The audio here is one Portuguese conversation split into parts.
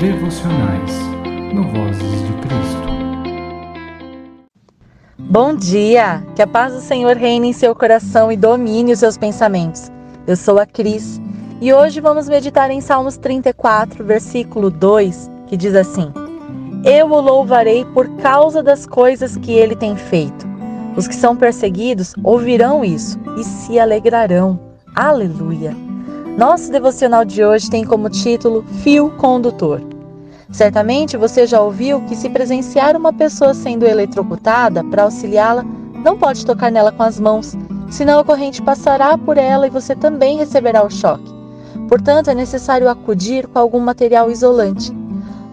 devocionais no Vozes de Cristo. Bom dia! Que a paz do Senhor reine em seu coração e domine os seus pensamentos. Eu sou a Cris e hoje vamos meditar em Salmos 34, versículo 2, que diz assim: Eu o louvarei por causa das coisas que ele tem feito. Os que são perseguidos ouvirão isso e se alegrarão. Aleluia! Nosso devocional de hoje tem como título Fio Condutor. Certamente você já ouviu que, se presenciar uma pessoa sendo eletrocutada, para auxiliá-la, não pode tocar nela com as mãos, senão a corrente passará por ela e você também receberá o choque. Portanto, é necessário acudir com algum material isolante.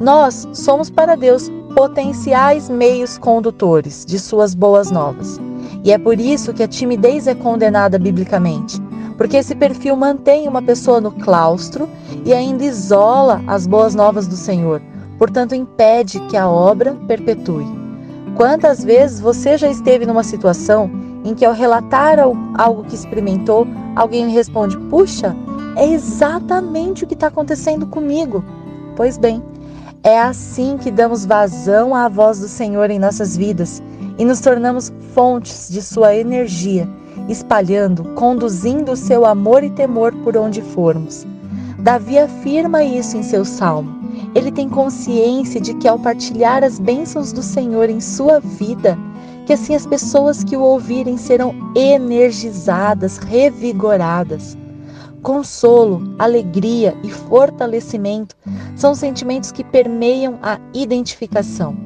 Nós somos para Deus potenciais meios condutores de suas boas novas. E é por isso que a timidez é condenada biblicamente, porque esse perfil mantém uma pessoa no claustro e ainda isola as boas novas do Senhor, portanto impede que a obra perpetue. Quantas vezes você já esteve numa situação em que, ao relatar algo que experimentou, alguém responde: Puxa, é exatamente o que está acontecendo comigo? Pois bem, é assim que damos vazão à voz do Senhor em nossas vidas e nos tornamos fontes de sua energia, espalhando, conduzindo o seu amor e temor por onde formos. Davi afirma isso em seu salmo. Ele tem consciência de que ao partilhar as bênçãos do Senhor em sua vida, que assim as pessoas que o ouvirem serão energizadas, revigoradas. Consolo, alegria e fortalecimento são sentimentos que permeiam a identificação.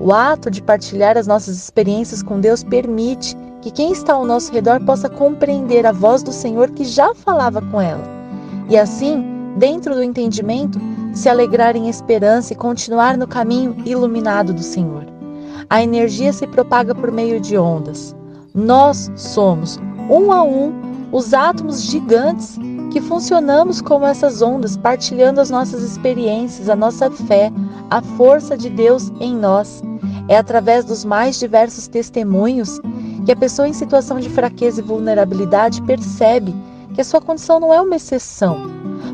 O ato de partilhar as nossas experiências com Deus permite que quem está ao nosso redor possa compreender a voz do Senhor que já falava com ela. E assim, dentro do entendimento, se alegrar em esperança e continuar no caminho iluminado do Senhor. A energia se propaga por meio de ondas. Nós somos, um a um, os átomos gigantes que funcionamos como essas ondas, partilhando as nossas experiências, a nossa fé, a força de Deus em nós. É através dos mais diversos testemunhos que a pessoa em situação de fraqueza e vulnerabilidade percebe que a sua condição não é uma exceção.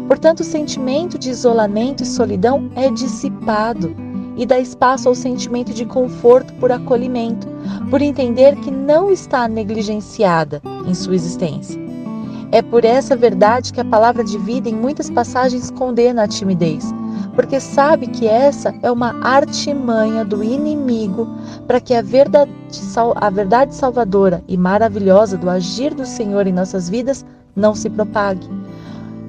Portanto, o sentimento de isolamento e solidão é dissipado e dá espaço ao sentimento de conforto por acolhimento, por entender que não está negligenciada em sua existência. É por essa verdade que a palavra de vida em muitas passagens condena a timidez, porque sabe que essa é uma artimanha do inimigo para que a verdade, a verdade salvadora e maravilhosa do agir do Senhor em nossas vidas não se propague.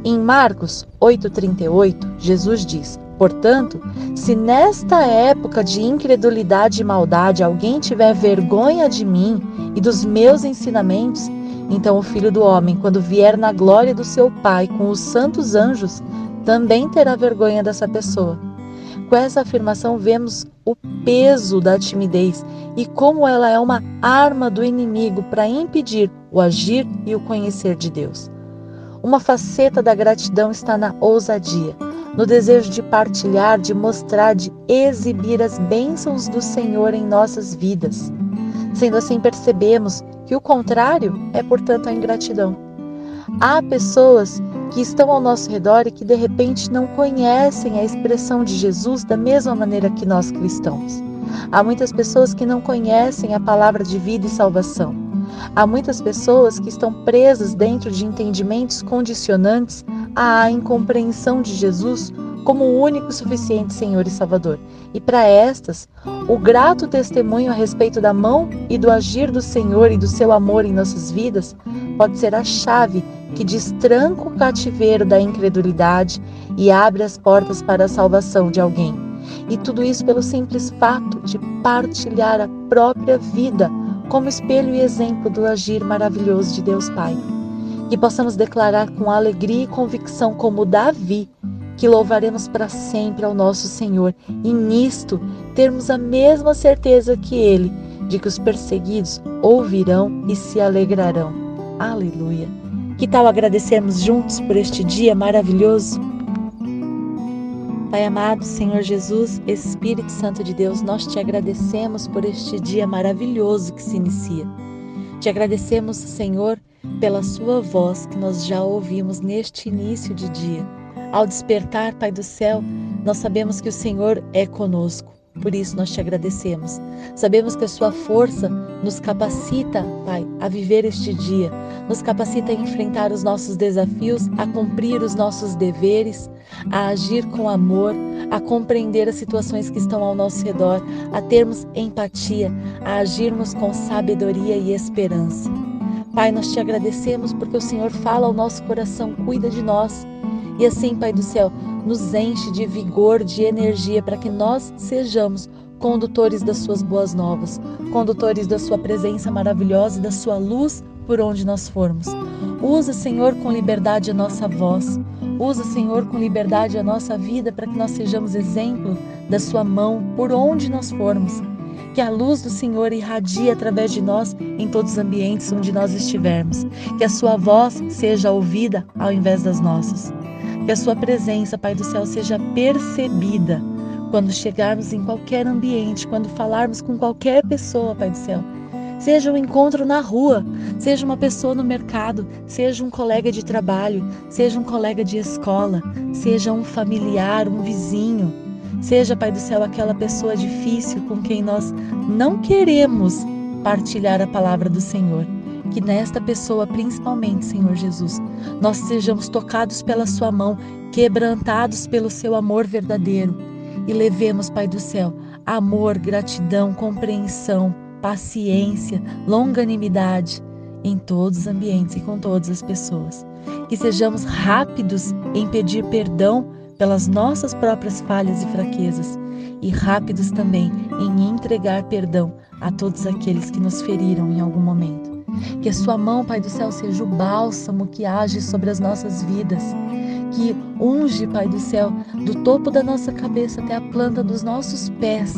Em Marcos 8,38, Jesus diz: Portanto, se nesta época de incredulidade e maldade alguém tiver vergonha de mim e dos meus ensinamentos, então o filho do homem, quando vier na glória do seu Pai com os santos anjos, também terá vergonha dessa pessoa. Com essa afirmação, vemos o peso da timidez e como ela é uma arma do inimigo para impedir o agir e o conhecer de Deus. Uma faceta da gratidão está na ousadia, no desejo de partilhar, de mostrar, de exibir as bênçãos do Senhor em nossas vidas. Sendo assim, percebemos que o contrário é, portanto, a ingratidão. Há pessoas que estão ao nosso redor e que de repente não conhecem a expressão de Jesus da mesma maneira que nós cristãos. Há muitas pessoas que não conhecem a palavra de vida e salvação. Há muitas pessoas que estão presas dentro de entendimentos condicionantes à incompreensão de Jesus como o único suficiente Senhor e Salvador. E para estas, o grato testemunho a respeito da mão e do agir do Senhor e do seu amor em nossas vidas pode ser a chave que destranca o cativeiro da incredulidade e abre as portas para a salvação de alguém. E tudo isso pelo simples fato de partilhar a própria vida como espelho e exemplo do agir maravilhoso de Deus Pai. Que possamos declarar com alegria e convicção, como Davi, que louvaremos para sempre ao nosso Senhor e nisto termos a mesma certeza que Ele, de que os perseguidos ouvirão e se alegrarão. Aleluia! Que tal agradecermos juntos por este dia maravilhoso? Pai amado, Senhor Jesus, Espírito Santo de Deus, nós te agradecemos por este dia maravilhoso que se inicia. Te agradecemos, Senhor, pela Sua voz que nós já ouvimos neste início de dia Ao despertar, Pai do céu, nós sabemos que o Senhor é conosco. Por isso nós te agradecemos. Sabemos que a sua força nos capacita, Pai, a viver este dia, nos capacita a enfrentar os nossos desafios, a cumprir os nossos deveres, a agir com amor, a compreender as situações que estão ao nosso redor, a termos empatia, a agirmos com sabedoria e esperança. Pai, nós te agradecemos porque o Senhor fala ao nosso coração, cuida de nós. E assim, Pai do céu, nos enche de vigor, de energia para que nós sejamos condutores das suas boas novas, condutores da sua presença maravilhosa e da sua luz por onde nós formos. Usa, Senhor, com liberdade a nossa voz. Usa, Senhor, com liberdade a nossa vida para que nós sejamos exemplo da sua mão por onde nós formos. Que a luz do Senhor irradie através de nós em todos os ambientes onde nós estivermos. Que a sua voz seja ouvida ao invés das nossas. Que a Sua presença, Pai do céu, seja percebida quando chegarmos em qualquer ambiente, quando falarmos com qualquer pessoa, Pai do céu. Seja um encontro na rua, seja uma pessoa no mercado, seja um colega de trabalho, seja um colega de escola, seja um familiar, um vizinho, seja, Pai do céu, aquela pessoa difícil com quem nós não queremos partilhar a palavra do Senhor que nesta pessoa, principalmente, Senhor Jesus, nós sejamos tocados pela Sua mão, quebrantados pelo Seu amor verdadeiro e levemos, Pai do céu, amor, gratidão, compreensão, paciência, longanimidade em todos os ambientes e com todas as pessoas. Que sejamos rápidos em pedir perdão pelas nossas próprias falhas e fraquezas e rápidos também em entregar perdão a todos aqueles que nos feriram em algum momento. Que a sua mão, Pai do céu, seja o bálsamo que age sobre as nossas vidas. Que unge, Pai do céu, do topo da nossa cabeça até a planta dos nossos pés.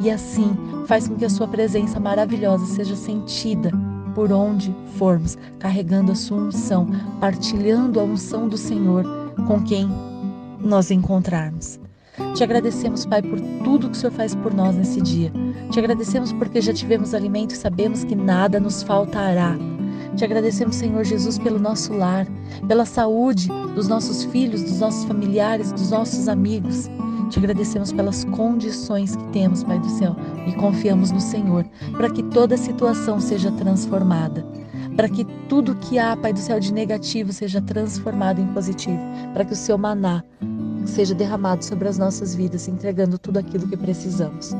E assim faz com que a sua presença maravilhosa seja sentida por onde formos, carregando a sua unção, partilhando a unção do Senhor com quem nós encontrarmos. Te agradecemos, Pai, por tudo que o Senhor faz por nós nesse dia. Te agradecemos porque já tivemos alimento e sabemos que nada nos faltará. Te agradecemos, Senhor Jesus, pelo nosso lar, pela saúde dos nossos filhos, dos nossos familiares, dos nossos amigos. Te agradecemos pelas condições que temos, Pai do céu, e confiamos no Senhor para que toda situação seja transformada, para que tudo que há, Pai do céu, de negativo seja transformado em positivo, para que o seu maná seja derramado sobre as nossas vidas, entregando tudo aquilo que precisamos.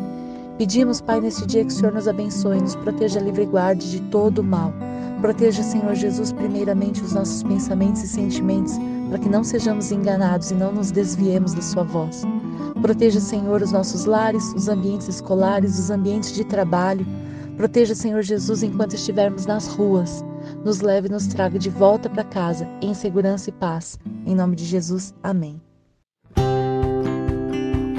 Pedimos, Pai, neste dia que o Senhor nos abençoe, nos proteja livre e guarde de todo o mal. Proteja, Senhor Jesus, primeiramente os nossos pensamentos e sentimentos, para que não sejamos enganados e não nos desviemos da Sua voz. Proteja, Senhor, os nossos lares, os ambientes escolares, os ambientes de trabalho. Proteja, Senhor Jesus, enquanto estivermos nas ruas. Nos leve e nos traga de volta para casa, em segurança e paz. Em nome de Jesus, amém.